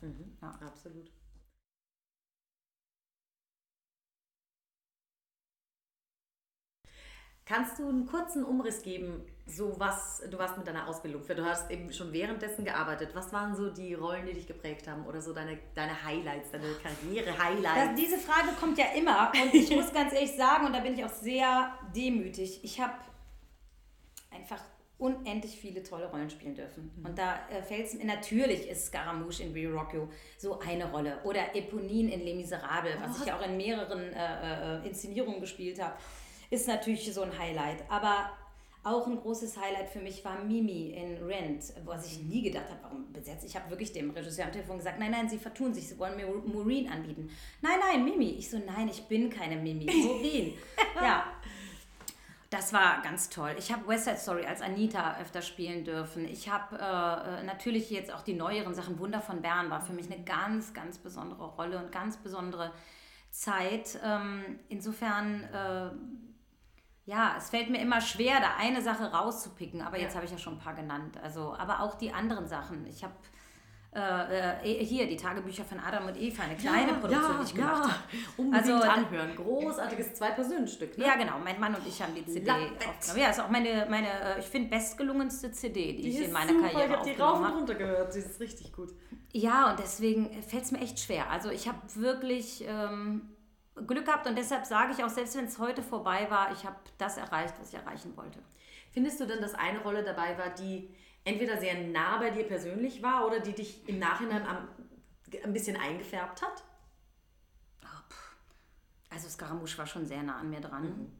Ja. Absolut. Kannst du einen kurzen Umriss geben, so was du warst mit deiner Ausbildung für? Du hast eben schon währenddessen gearbeitet. Was waren so die Rollen, die dich geprägt haben oder so deine, deine Highlights, deine Karriere-Highlights? diese Frage kommt ja immer und ich muss ganz ehrlich sagen, und da bin ich auch sehr demütig, ich habe einfach unendlich viele tolle Rollen spielen dürfen. Mhm. Und da äh, fällt es mir, natürlich ist Scaramouche in You so eine Rolle. Oder Eponine in Les Miserables, was oh. ich ja auch in mehreren äh, äh, Inszenierungen gespielt habe, ist natürlich so ein Highlight. Aber auch ein großes Highlight für mich war Mimi in Rent, was ich nie gedacht habe, warum besetzt. Ich habe wirklich dem Regisseur am Telefon gesagt, nein, nein, Sie vertun sich, Sie wollen mir Maureen anbieten. Nein, nein, Mimi. Ich so, nein, ich bin keine Mimi, Maureen. ja, das war ganz toll. Ich habe West Side Story als Anita öfter spielen dürfen. Ich habe äh, äh, natürlich jetzt auch die neueren Sachen. Wunder von Bern war für mich eine ganz, ganz besondere Rolle und ganz besondere Zeit. Ähm, insofern, äh, ja, es fällt mir immer schwer, da eine Sache rauszupicken. Aber jetzt habe ich ja schon ein paar genannt. Also, aber auch die anderen Sachen. Ich habe äh, äh, hier die Tagebücher von Adam und Eva, eine kleine ja, Produktion, ja, die ich gemacht ja. habe. Unbedingt also, anhören. Großartiges Zwei-Personen-Stück. Ne? Ja, genau. Mein Mann und ich haben die CD aufgenommen. Ja, ist auch meine, meine äh, ich finde, bestgelungenste CD, die, die ich in meiner super. Karriere habe. Ich habe die rauf und runter gehört. Die ist richtig gut. Ja, und deswegen fällt es mir echt schwer. Also ich habe wirklich ähm, Glück gehabt und deshalb sage ich auch, selbst wenn es heute vorbei war, ich habe das erreicht, was ich erreichen wollte. Findest du denn, dass eine Rolle dabei war, die entweder sehr nah bei dir persönlich war oder die dich im Nachhinein am, ein bisschen eingefärbt hat? Oh, also Scaramouche war schon sehr nah an mir dran. Mhm.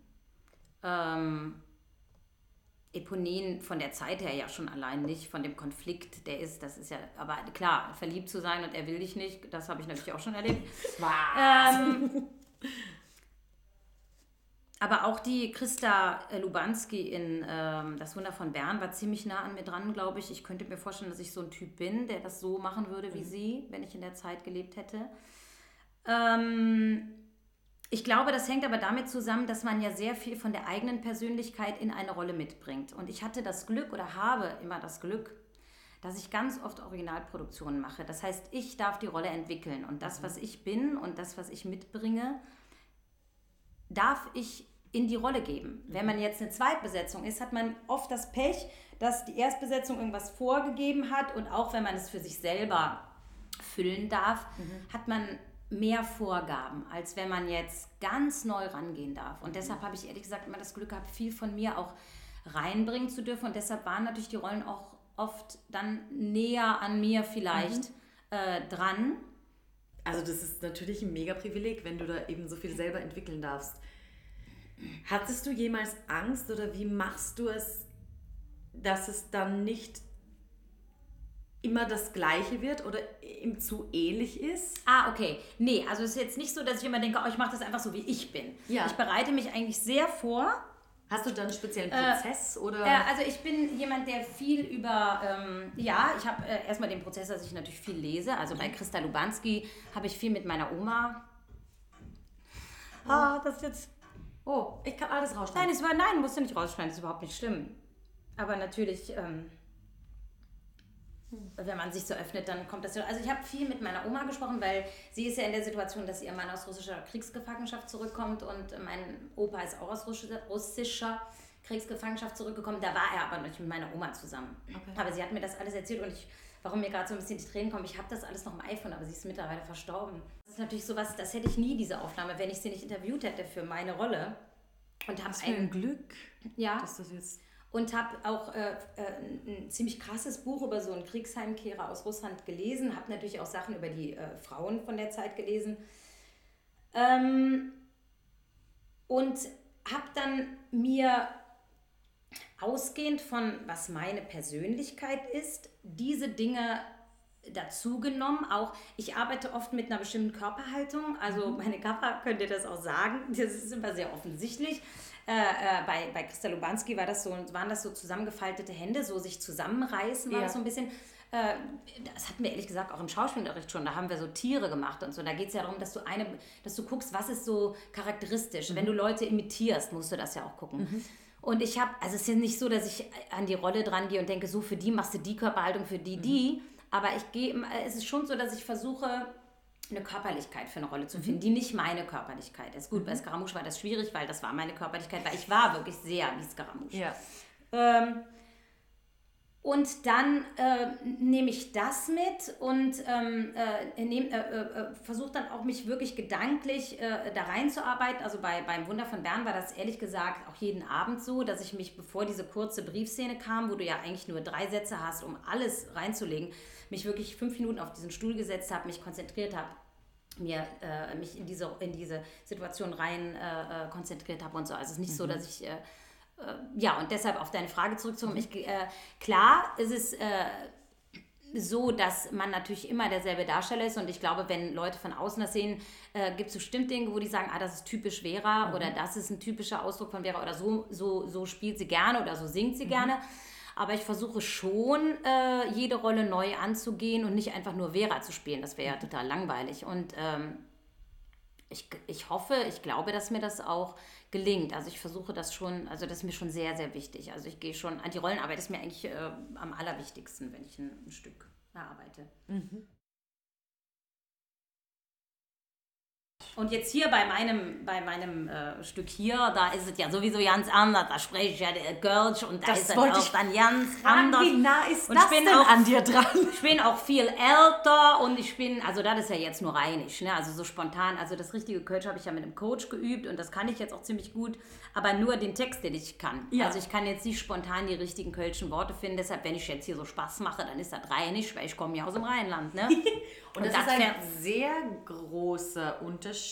Ähm, Eponin von der Zeit her ja schon allein nicht, von dem Konflikt, der ist, das ist ja, aber klar, verliebt zu sein und er will dich nicht, das habe ich natürlich auch schon erlebt. Ähm, aber auch die Christa äh, Lubanski in ähm, Das Wunder von Bern war ziemlich nah an mir dran, glaube ich. Ich könnte mir vorstellen, dass ich so ein Typ bin, der das so machen würde wie mhm. sie, wenn ich in der Zeit gelebt hätte. Ähm, ich glaube, das hängt aber damit zusammen, dass man ja sehr viel von der eigenen Persönlichkeit in eine Rolle mitbringt. Und ich hatte das Glück oder habe immer das Glück, dass ich ganz oft Originalproduktionen mache. Das heißt, ich darf die Rolle entwickeln und das, mhm. was ich bin und das, was ich mitbringe, darf ich in die Rolle geben. Wenn man jetzt eine Zweitbesetzung ist, hat man oft das Pech, dass die Erstbesetzung irgendwas vorgegeben hat und auch wenn man es für sich selber füllen darf, mhm. hat man mehr Vorgaben, als wenn man jetzt ganz neu rangehen darf. Und deshalb mhm. habe ich ehrlich gesagt immer das Glück gehabt, viel von mir auch reinbringen zu dürfen. Und deshalb waren natürlich die Rollen auch oft dann näher an mir vielleicht mhm. äh, dran. Also das ist natürlich ein mega Privileg, wenn du da eben so viel selber entwickeln darfst. Hattest du jemals Angst oder wie machst du es, dass es dann nicht immer das Gleiche wird oder ihm zu ähnlich ist? Ah, okay. Nee, also es ist jetzt nicht so, dass ich immer denke, oh, ich mache das einfach so, wie ich bin. Ja. Ich bereite mich eigentlich sehr vor. Hast du dann einen speziellen äh, Prozess? Äh, oder? Äh, also ich bin jemand, der viel über, ähm, ja, ich habe äh, erstmal den Prozess, dass ich natürlich viel lese. Also bei Christa Lubanski habe ich viel mit meiner Oma. Ah, das ist jetzt... Oh, ich kann alles rausschneiden. Nein, es war, nein, musst du nicht rausschneiden, das ist überhaupt nicht schlimm. Aber natürlich... Ähm, wenn man sich so öffnet, dann kommt das so. Also ich habe viel mit meiner Oma gesprochen, weil sie ist ja in der Situation, dass ihr Mann aus russischer Kriegsgefangenschaft zurückkommt und mein Opa ist auch aus russischer Kriegsgefangenschaft zurückgekommen. Da war er aber noch mit meiner Oma zusammen. Okay. Aber sie hat mir das alles erzählt und ich, warum mir gerade so ein bisschen die Tränen kommen, ich habe das alles noch im iPhone, aber sie ist mittlerweile verstorben. Das ist natürlich sowas, das hätte ich nie, diese Aufnahme, wenn ich sie nicht interviewt hätte für meine Rolle. Und habe ein, ein Glück, ja, dass das jetzt und habe auch äh, äh, ein ziemlich krasses Buch über so einen Kriegsheimkehrer aus Russland gelesen, habe natürlich auch Sachen über die äh, Frauen von der Zeit gelesen ähm, und habe dann mir ausgehend von, was meine Persönlichkeit ist, diese Dinge dazu genommen. Auch ich arbeite oft mit einer bestimmten Körperhaltung. Also mhm. meine Körper könnt ihr das auch sagen. Das ist immer sehr offensichtlich. Äh, äh, bei, bei Christa Lubanski war das so, waren das so zusammengefaltete Hände, so sich zusammenreißen, war ja. das so ein bisschen. Äh, das hatten wir ehrlich gesagt auch im Schauspielunterricht schon. Da haben wir so Tiere gemacht und so. Da geht es ja darum, dass du eine, dass du guckst, was ist so charakteristisch. Mhm. Wenn du Leute imitierst, musst du das ja auch gucken. Mhm. Und ich habe, also es ist ja nicht so, dass ich an die Rolle dran gehe und denke, so für die machst du die Körperhaltung, für die mhm. die. Aber ich gehe, es ist schon so, dass ich versuche, eine Körperlichkeit für eine Rolle zu finden, die nicht meine Körperlichkeit ist. Gut, bei Scaramouche war das schwierig, weil das war meine Körperlichkeit, weil ich war wirklich sehr wie Scaramouche. Ja. Ähm, und dann äh, nehme ich das mit und ähm, äh, nehm, äh, äh, versuche dann auch mich wirklich gedanklich äh, da reinzuarbeiten. Also bei, beim Wunder von Bern war das ehrlich gesagt auch jeden Abend so, dass ich mich, bevor diese kurze Briefszene kam, wo du ja eigentlich nur drei Sätze hast, um alles reinzulegen, mich wirklich fünf Minuten auf diesen Stuhl gesetzt habe, mich konzentriert habe mir äh, mich in diese, in diese Situation rein äh, konzentriert habe und so. Also es ist nicht so, dass ich äh, ja, und deshalb auf deine Frage zurückzukommen. Ich, äh, klar ist es äh, so, dass man natürlich immer derselbe Darsteller ist und ich glaube, wenn Leute von außen das sehen, äh, gibt es bestimmt Dinge, wo die sagen, ah, das ist typisch Vera mhm. oder das ist ein typischer Ausdruck von Vera oder so, so, so spielt sie gerne oder so singt sie mhm. gerne. Aber ich versuche schon, äh, jede Rolle neu anzugehen und nicht einfach nur Vera zu spielen. Das wäre ja total langweilig. Und ähm, ich, ich hoffe, ich glaube, dass mir das auch gelingt. Also ich versuche das schon, also das ist mir schon sehr, sehr wichtig. Also ich gehe schon, die Rollenarbeit ist mir eigentlich äh, am allerwichtigsten, wenn ich ein, ein Stück erarbeite. Mhm. Und jetzt hier bei meinem, bei meinem äh, Stück hier, da ist es ja sowieso ganz anders. Da spreche ich ja der Gölsch und da das ist es auch dann ganz fragen, anders. Wie nah ist und das ich bin denn auch, an dir dran? Ich bin auch viel älter und ich bin, also das ist ja jetzt nur rheinisch, ne? also so spontan. Also das richtige Kölsch habe ich ja mit einem Coach geübt und das kann ich jetzt auch ziemlich gut, aber nur den Text, den ich kann. Ja. Also ich kann jetzt nicht spontan die richtigen kölschen Worte finden. Deshalb, wenn ich jetzt hier so Spaß mache, dann ist das rheinisch, weil ich komme ja aus dem Rheinland. Ne? Und, das, ist ein sehr großer Unterschied.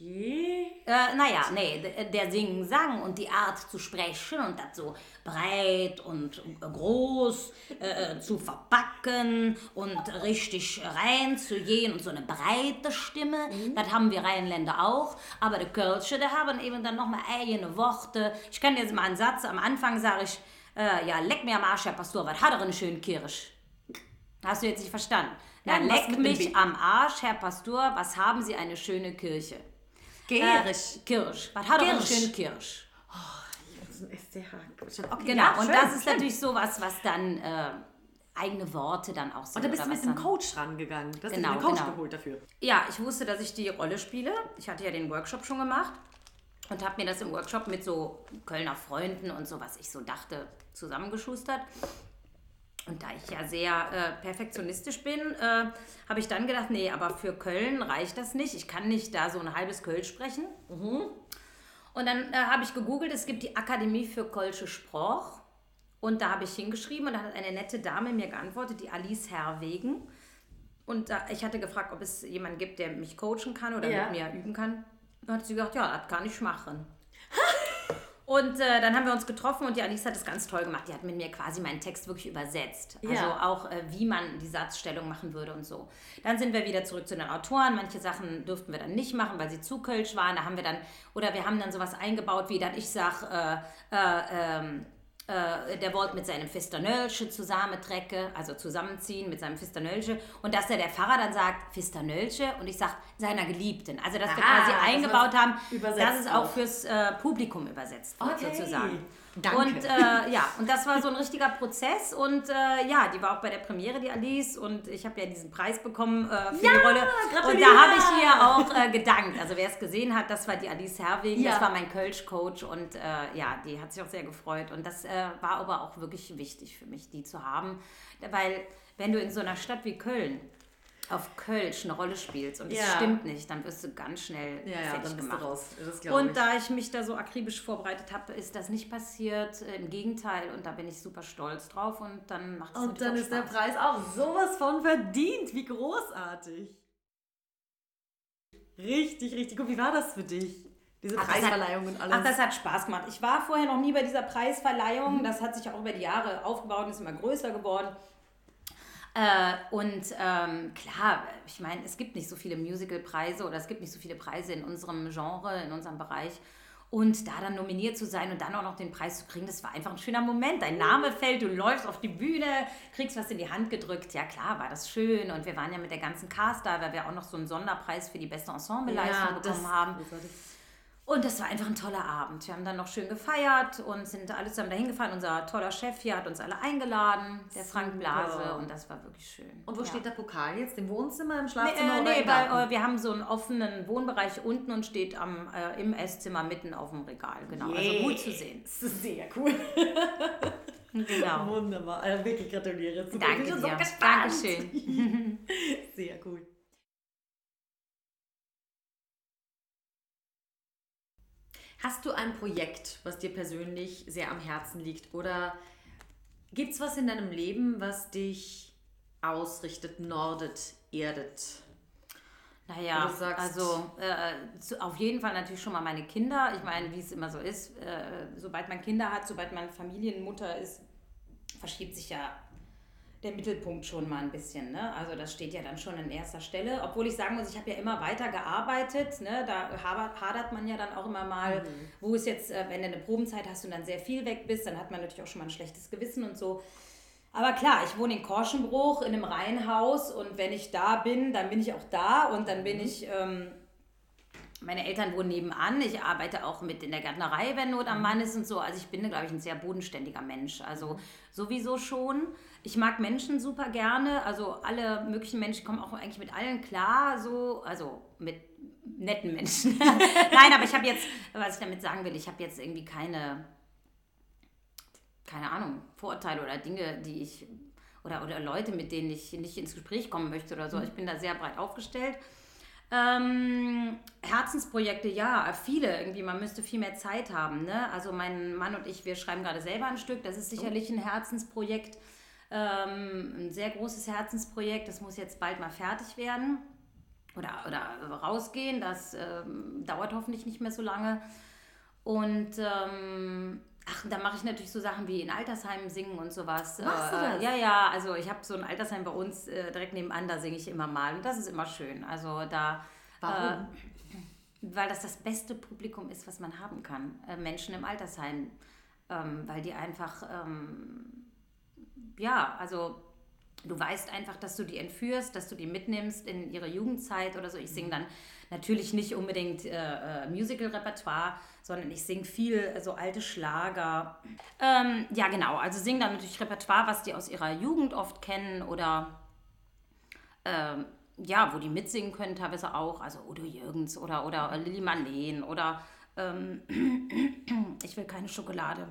Äh, naja, nee, der Singen-Sang und die Art zu sprechen und das so breit und groß äh, zu verpacken und richtig reinzugehen und so eine breite Stimme, mhm. das haben wir Rheinländer auch. Aber die Kölsche, die haben eben dann nochmal eigene Worte. Ich kann jetzt mal einen Satz, am Anfang sage ich, äh, ja, leck mir am Arsch, Herr Pastor, was hat er einen schönen Kirsch? Hast du jetzt nicht verstanden? Ja, leck mich am Arsch, Herr Pastor, was haben Sie eine schöne Kirche? Kirsch. Äh, Kirsch. Was hat er einen Kirsch. schönen Kirsch? Das ist ein SCH. Okay, Genau, ja, und schön, das ist schön. natürlich sowas, was dann äh, eigene Worte dann auch sind. Und da bist du mit einem dann- Coach rangegangen. Du hast Genau, einen Coach genau. geholt dafür. Ja, ich wusste, dass ich die Rolle spiele. Ich hatte ja den Workshop schon gemacht und habe mir das im Workshop mit so Kölner Freunden und so, was ich so dachte, zusammengeschustert. Und da ich ja sehr äh, perfektionistisch bin, äh, habe ich dann gedacht, nee, aber für Köln reicht das nicht. Ich kann nicht da so ein halbes Köln sprechen. Und dann äh, habe ich gegoogelt, es gibt die Akademie für Kölsche Sprach. Und da habe ich hingeschrieben und da hat eine nette Dame mir geantwortet, die Alice Herwegen. Und da, ich hatte gefragt, ob es jemanden gibt, der mich coachen kann oder Ja. mit mir üben kann. Dann hat sie gesagt, ja, das kann ich machen. Und äh, dann haben wir uns getroffen und die Alice hat das ganz toll gemacht. Die hat mit mir quasi meinen Text wirklich übersetzt. Also Ja. auch, äh, wie man die Satzstellung machen würde und so. Dann sind wir wieder zurück zu den Autoren. Manche Sachen durften wir dann nicht machen, weil sie zu kölsch waren. Da haben wir dann, oder wir haben dann sowas eingebaut, wie dass ich sage, äh, äh, ähm, äh, der wollte mit seinem Fisternölsche zusammentrecken, also zusammenziehen mit seinem Fisternölsche. Und dass der, der Pfarrer dann sagt, Fisternölsche und ich sage seiner Geliebten. Also dass wir Ah, quasi eingebaut haben, dass es auch auch. fürs äh, Publikum übersetzt wird, Okay. sozusagen. Danke. Und äh, ja, und das war so ein richtiger Prozess und äh, ja, die war auch bei der Premiere, die Alice, und ich habe ja diesen Preis bekommen äh, für die Rolle. Und da habe ich ihr auch äh, gedankt. Also wer es gesehen hat, das war die Alice Herwegen, Ja. das war mein Kölsch-Coach und äh, ja, die hat sich auch sehr gefreut. Und das äh, war aber auch wirklich wichtig für mich, die zu haben, weil wenn du in so einer Stadt wie Köln auf Kölsch eine Rolle spielst und es Ja. stimmt nicht, dann wirst du ganz schnell Ja, ja, fertig bist gemacht. raus. Und ich. da ich mich da so akribisch vorbereitet habe, ist das nicht passiert. Äh, Im Gegenteil, und da bin ich super stolz drauf und dann macht es Und dann ist der Spaß. Preis auch sowas von verdient. Wie großartig. Richtig, richtig gut. Wie war das für dich? Diese Ach, das hat- Preisverleihung und alles. Ach, das hat Spaß gemacht. Ich war vorher noch nie bei dieser Preisverleihung. Das hat sich auch über die Jahre aufgebaut und ist immer größer geworden. Äh, und ähm, klar, ich meine, es gibt nicht so viele Musicalpreise oder es gibt nicht so viele Preise in unserem Genre, in unserem Bereich. Und da dann nominiert zu sein und dann auch noch den Preis zu kriegen, das war einfach ein schöner Moment. Dein Name fällt, du läufst auf die Bühne, kriegst was in die Hand gedrückt. Ja klar, war das schön. Und wir waren ja mit der ganzen Cast da, weil wir auch noch so einen Sonderpreis für die beste Ensembleistung bekommen haben. Und das war einfach ein toller Abend. Wir haben dann noch schön gefeiert und sind alle zusammen dahin gefahren. Unser toller Chef hier hat uns alle eingeladen, der Frank. Blase. Und das war wirklich schön. Und wo Ja. steht der Pokal jetzt? Im Wohnzimmer, im Nee, Schlafzimmer äh, oder nee im weil, äh, wir haben so einen offenen Wohnbereich unten und steht am, äh, im Esszimmer mitten auf dem Regal. Genau, also Yeah. gut zu sehen. Das ist sehr cool. Genau. Wunderbar. Also wirklich gratuliere. Danke Ich bin schon dir. So gespannt. Dankeschön. Sehr cool. Hast du ein Projekt, was dir persönlich sehr am Herzen liegt? Oder gibt es was in deinem Leben, was dich ausrichtet, nordet, erdet? Naja, also äh, zu, auf jeden Fall natürlich schon mal meine Kinder. Ich meine, wie es immer so ist, äh, sobald man Kinder hat, sobald man Familienmutter ist, verschiebt sich ja der Mittelpunkt schon mal ein bisschen. Ne? Also das steht ja dann schon an erster Stelle. Obwohl ich sagen muss, ich habe ja immer weiter gearbeitet. Ne? Da hadert, man ja dann auch immer mal, wo ist jetzt, äh, wenn du eine Probenzeit hast und dann sehr viel weg bist, dann hat man natürlich auch schon mal ein schlechtes Gewissen und so. Aber klar, ich wohne in Korschenbruch in einem Reihenhaus und wenn ich da bin, dann bin ich auch da und dann bin ich, ähm, meine Eltern wohnen nebenan. Ich arbeite auch mit in der Gärtnerei, wenn Not am Mann ist und so. Also ich bin, glaube ich, ein sehr bodenständiger Mensch. Also sowieso schon. Ich mag Menschen super gerne. Also alle möglichen Menschen kommen auch eigentlich mit allen klar. So, also mit netten Menschen. Nein, aber ich habe jetzt, was ich damit sagen will, ich habe jetzt irgendwie keine keine Ahnung, Vorurteile oder Dinge, die ich oder, oder Leute, mit denen ich nicht ins Gespräch kommen möchte oder so. Ich bin da sehr breit aufgestellt. Ähm, Herzensprojekte, ja, viele irgendwie. Man müsste viel mehr Zeit haben. Ne? Also mein Mann und ich, wir schreiben gerade selber ein Stück. Das ist sicherlich ein Herzensprojekt, ähm, ein sehr großes Herzensprojekt. Das muss jetzt bald mal fertig werden oder, oder rausgehen. Das ähm, dauert hoffentlich nicht mehr so lange. Und ähm, ach, da mache ich natürlich so Sachen wie in Altersheimen singen und sowas. Machst du Äh, das? Ja, ja, also ich habe so ein Altersheim bei uns äh, direkt nebenan, da singe ich immer mal. Und das ist immer schön. Also da. Warum? Äh, weil das das beste Publikum ist, was man haben kann. Äh, Menschen im Altersheim. Ähm, weil die einfach, ähm, ja, also du weißt einfach, dass du die entführst, dass du die mitnimmst in ihre Jugendzeit oder so. Ich singe dann natürlich nicht unbedingt äh, äh, Musical-Repertoire, sondern ich singe viel äh, so alte Schlager. Ähm, ja, genau. Also singe dann natürlich Repertoire, was die aus ihrer Jugend oft kennen oder ähm, ja, wo die mitsingen können, teilweise auch. Also Udo Jürgens oder, oder Lilly Marleen oder ähm, Ich will keine Schokolade.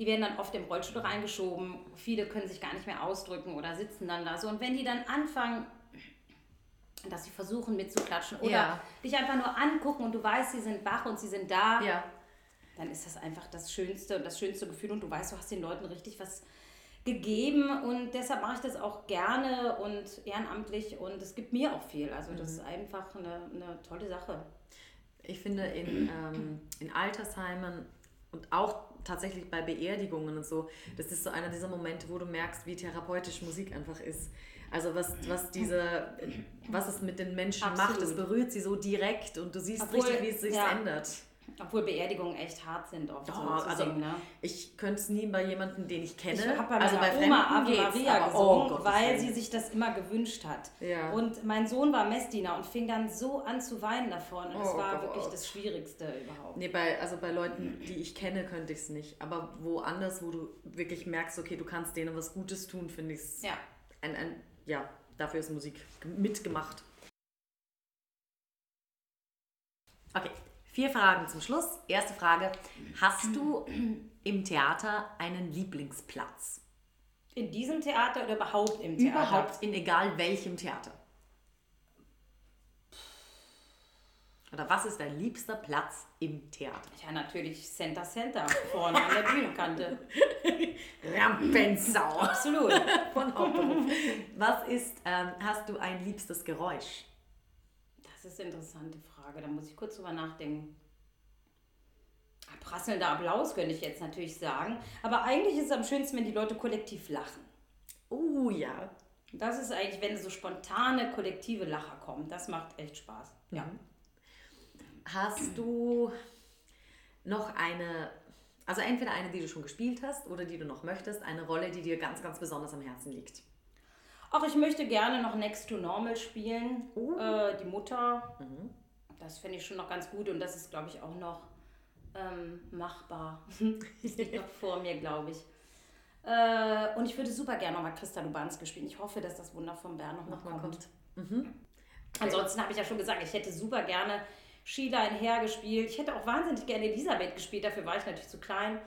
Die werden dann oft im Rollstuhl reingeschoben. Viele können sich gar nicht mehr ausdrücken oder sitzen dann da so. Und wenn die dann anfangen, dass sie versuchen mitzuklatschen oder Ja. dich einfach nur angucken und du weißt, sie sind wach und sie sind da, Ja. dann ist das einfach das Schönste und das schönste Gefühl und du weißt, du hast den Leuten richtig was gegeben und deshalb mache ich das auch gerne und ehrenamtlich und es gibt mir auch viel. Also das ist einfach eine, eine tolle Sache. Ich finde, in, ähm, in Altersheimen und auch tatsächlich bei Beerdigungen und so, das ist so einer dieser Momente, wo du merkst, wie therapeutisch Musik einfach ist. Also was, was diese, was es mit den Menschen macht, Absolut. es berührt sie so direkt und du siehst Obwohl, richtig, wie es sich ja. ändert. Obwohl Beerdigungen echt hart sind oft so Ja, zu also singen, ne? ich könnte es nie bei jemandem, den ich kenne. Ich habe bei also meiner bei Oma Ave Maria aber, gesungen, oh weil sie sich das immer gewünscht hat. Ja. Und mein Sohn war Messdiener und fing dann so an zu weinen davon. Und das Oh war Gott. wirklich das Schwierigste überhaupt. Nee, bei, also bei Leuten, die ich kenne, könnte ich es nicht. Aber woanders, wo du wirklich merkst, okay, du kannst denen was Gutes tun, finde ich es Ja. ein, ein, ja, dafür ist Musik mitgemacht. Okay, vier Fragen zum Schluss. Erste Frage: Hast du im Theater einen Lieblingsplatz? In diesem Theater oder überhaupt im Theater? Überhaupt in egal welchem Theater. Oder was ist dein liebster Platz im Theater? Ja, natürlich Center Center, vorne an der Bühnenkante. Rampensau Absolut. von Hauptberuf. Was ist, ähm, hast du ein liebstes Geräusch? Das ist eine interessante Frage. Da muss ich kurz drüber nachdenken. Ah, Prasselnder Applaus könnte ich jetzt natürlich sagen. Aber eigentlich ist es am schönsten, wenn die Leute kollektiv lachen. Oh ja. Das ist eigentlich, wenn so spontane, kollektive Lacher kommen. Das macht echt Spaß. Ja. Hast du noch eine, also entweder eine, die du schon gespielt hast oder die du noch möchtest, eine Rolle, die dir ganz, ganz besonders am Herzen liegt? Auch ich möchte gerne noch Next to Normal spielen. Oh. Äh, die Mutter. Das finde ich schon noch ganz gut. Und das ist, glaube ich, auch noch ähm, machbar. das liegt noch vor mir, glaube ich. Äh, und ich würde super gerne nochmal Christa Lubanski spielen. Ich hoffe, dass das Wunder noch mal Nochmal kommt. kommt. Mhm. Ansonsten habe ich ja schon gesagt, ich hätte super gerne Sheila in Herr gespielt. Ich hätte auch wahnsinnig gerne Elisabeth gespielt, dafür war ich natürlich zu klein.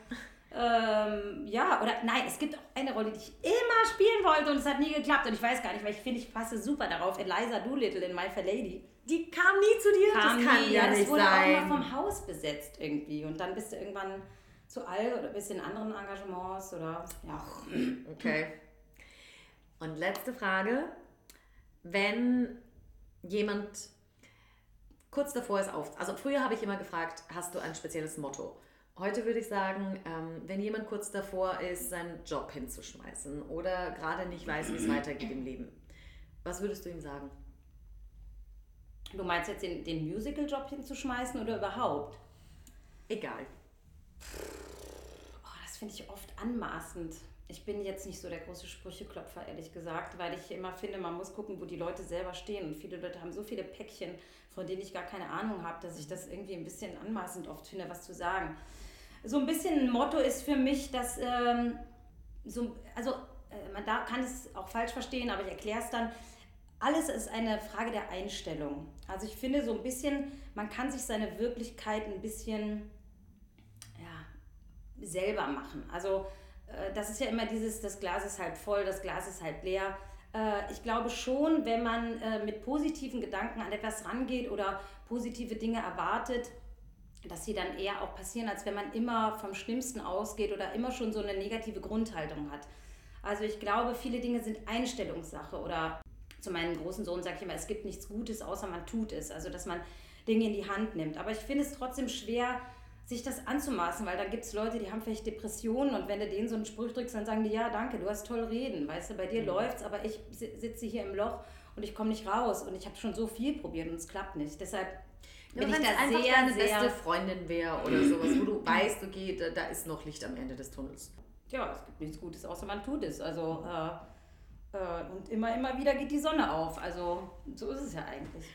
Ähm, ja, oder nein, es gibt auch eine Rolle, die ich immer spielen wollte und es hat nie geklappt. Und ich weiß gar nicht, weil ich finde, ich passe super darauf. Eliza Doolittle in My Fair Lady. Die kam nie zu dir? Kam das kann nie, ja das nicht wurde auch sein. mal vom Haus besetzt irgendwie. Und dann bist du irgendwann zu alt oder bist in anderen Engagements oder ja. Okay. Und letzte Frage. Wenn jemand kurz davor ist auf... Also früher habe ich immer gefragt, hast du ein spezielles Motto? Heute würde ich sagen, ähm, wenn jemand kurz davor ist, seinen Job hinzuschmeißen oder gerade nicht weiß, wie es weitergeht im Leben, was würdest du ihm sagen? Du meinst jetzt den, den Musical-Job hinzuschmeißen oder überhaupt? Egal. Oh, das finde ich oft anmaßend. Ich bin jetzt nicht so der große Sprücheklopfer, ehrlich gesagt, weil ich immer finde, man muss gucken, wo die Leute selber stehen. Und viele Leute haben so viele Päckchen, von denen ich gar keine Ahnung habe, dass ich das irgendwie ein bisschen anmaßend oft finde, was zu sagen. So ein bisschen ein Motto ist für mich, dass ähm, so, also äh, man da kann es auch falsch verstehen, aber ich erkläre es dann. Alles ist eine Frage der Einstellung. Also ich finde so ein bisschen, man kann sich seine Wirklichkeit ein bisschen ja, selber machen. Also das ist ja immer dieses, das Glas ist halb voll, das Glas ist halb leer. Äh, Ich glaube schon, wenn man äh, mit positiven Gedanken an etwas rangeht oder positive Dinge erwartet, dass sie dann eher auch passieren, als wenn man immer vom Schlimmsten ausgeht oder immer schon so eine negative Grundhaltung hat. Also ich glaube, viele Dinge sind Einstellungssache oder zu meinem großen Sohn sage ich immer, es gibt nichts Gutes, außer man tut es. Also dass man Dinge in die Hand nimmt. Aber ich finde es trotzdem schwer, sich das anzumaßen, weil da gibt es Leute, die haben vielleicht Depressionen und wenn du denen so einen Spruch drückst, dann sagen die, ja, danke, du hast toll reden, weißt du, bei dir läuft's, aber ich si- sitze hier im Loch und ich komme nicht raus und ich habe schon so viel probiert und es klappt nicht. Deshalb bin ich da einfach sehr, deine sehr... beste Freundin wäre oder sowas, wo du weißt, okay, da, da ist noch Licht am Ende des Tunnels. ja, es gibt nichts Gutes, außer man tut es. Also, äh, äh, und immer, immer wieder geht die Sonne auf. Also, so ist es ja eigentlich.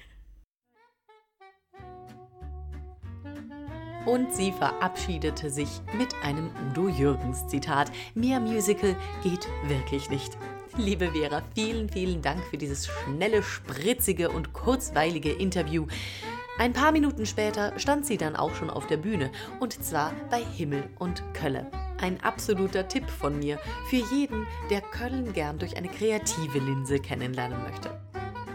Und sie verabschiedete sich mit einem Udo Jürgens Zitat. Mehr Musical geht wirklich nicht. Liebe Vera, vielen, vielen Dank für dieses schnelle, spritzige und kurzweilige Interview. Ein paar Minuten später stand sie dann auch schon auf der Bühne und zwar bei Himmel und Kölle. Ein absoluter Tipp von mir für jeden, der Köln gern durch eine kreative Linse kennenlernen möchte.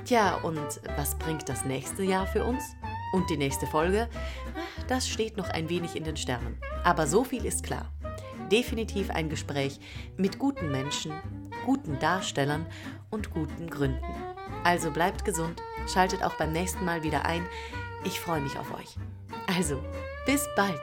Tja, und was bringt das nächste Jahr für uns? Und die nächste Folge? Das steht noch ein wenig in den Sternen. Aber so viel ist klar. Definitiv ein Gespräch mit guten Menschen, guten Darstellern und guten Gründen. Also bleibt gesund, schaltet auch beim nächsten Mal wieder ein. Ich freue mich auf euch. Also, bis bald.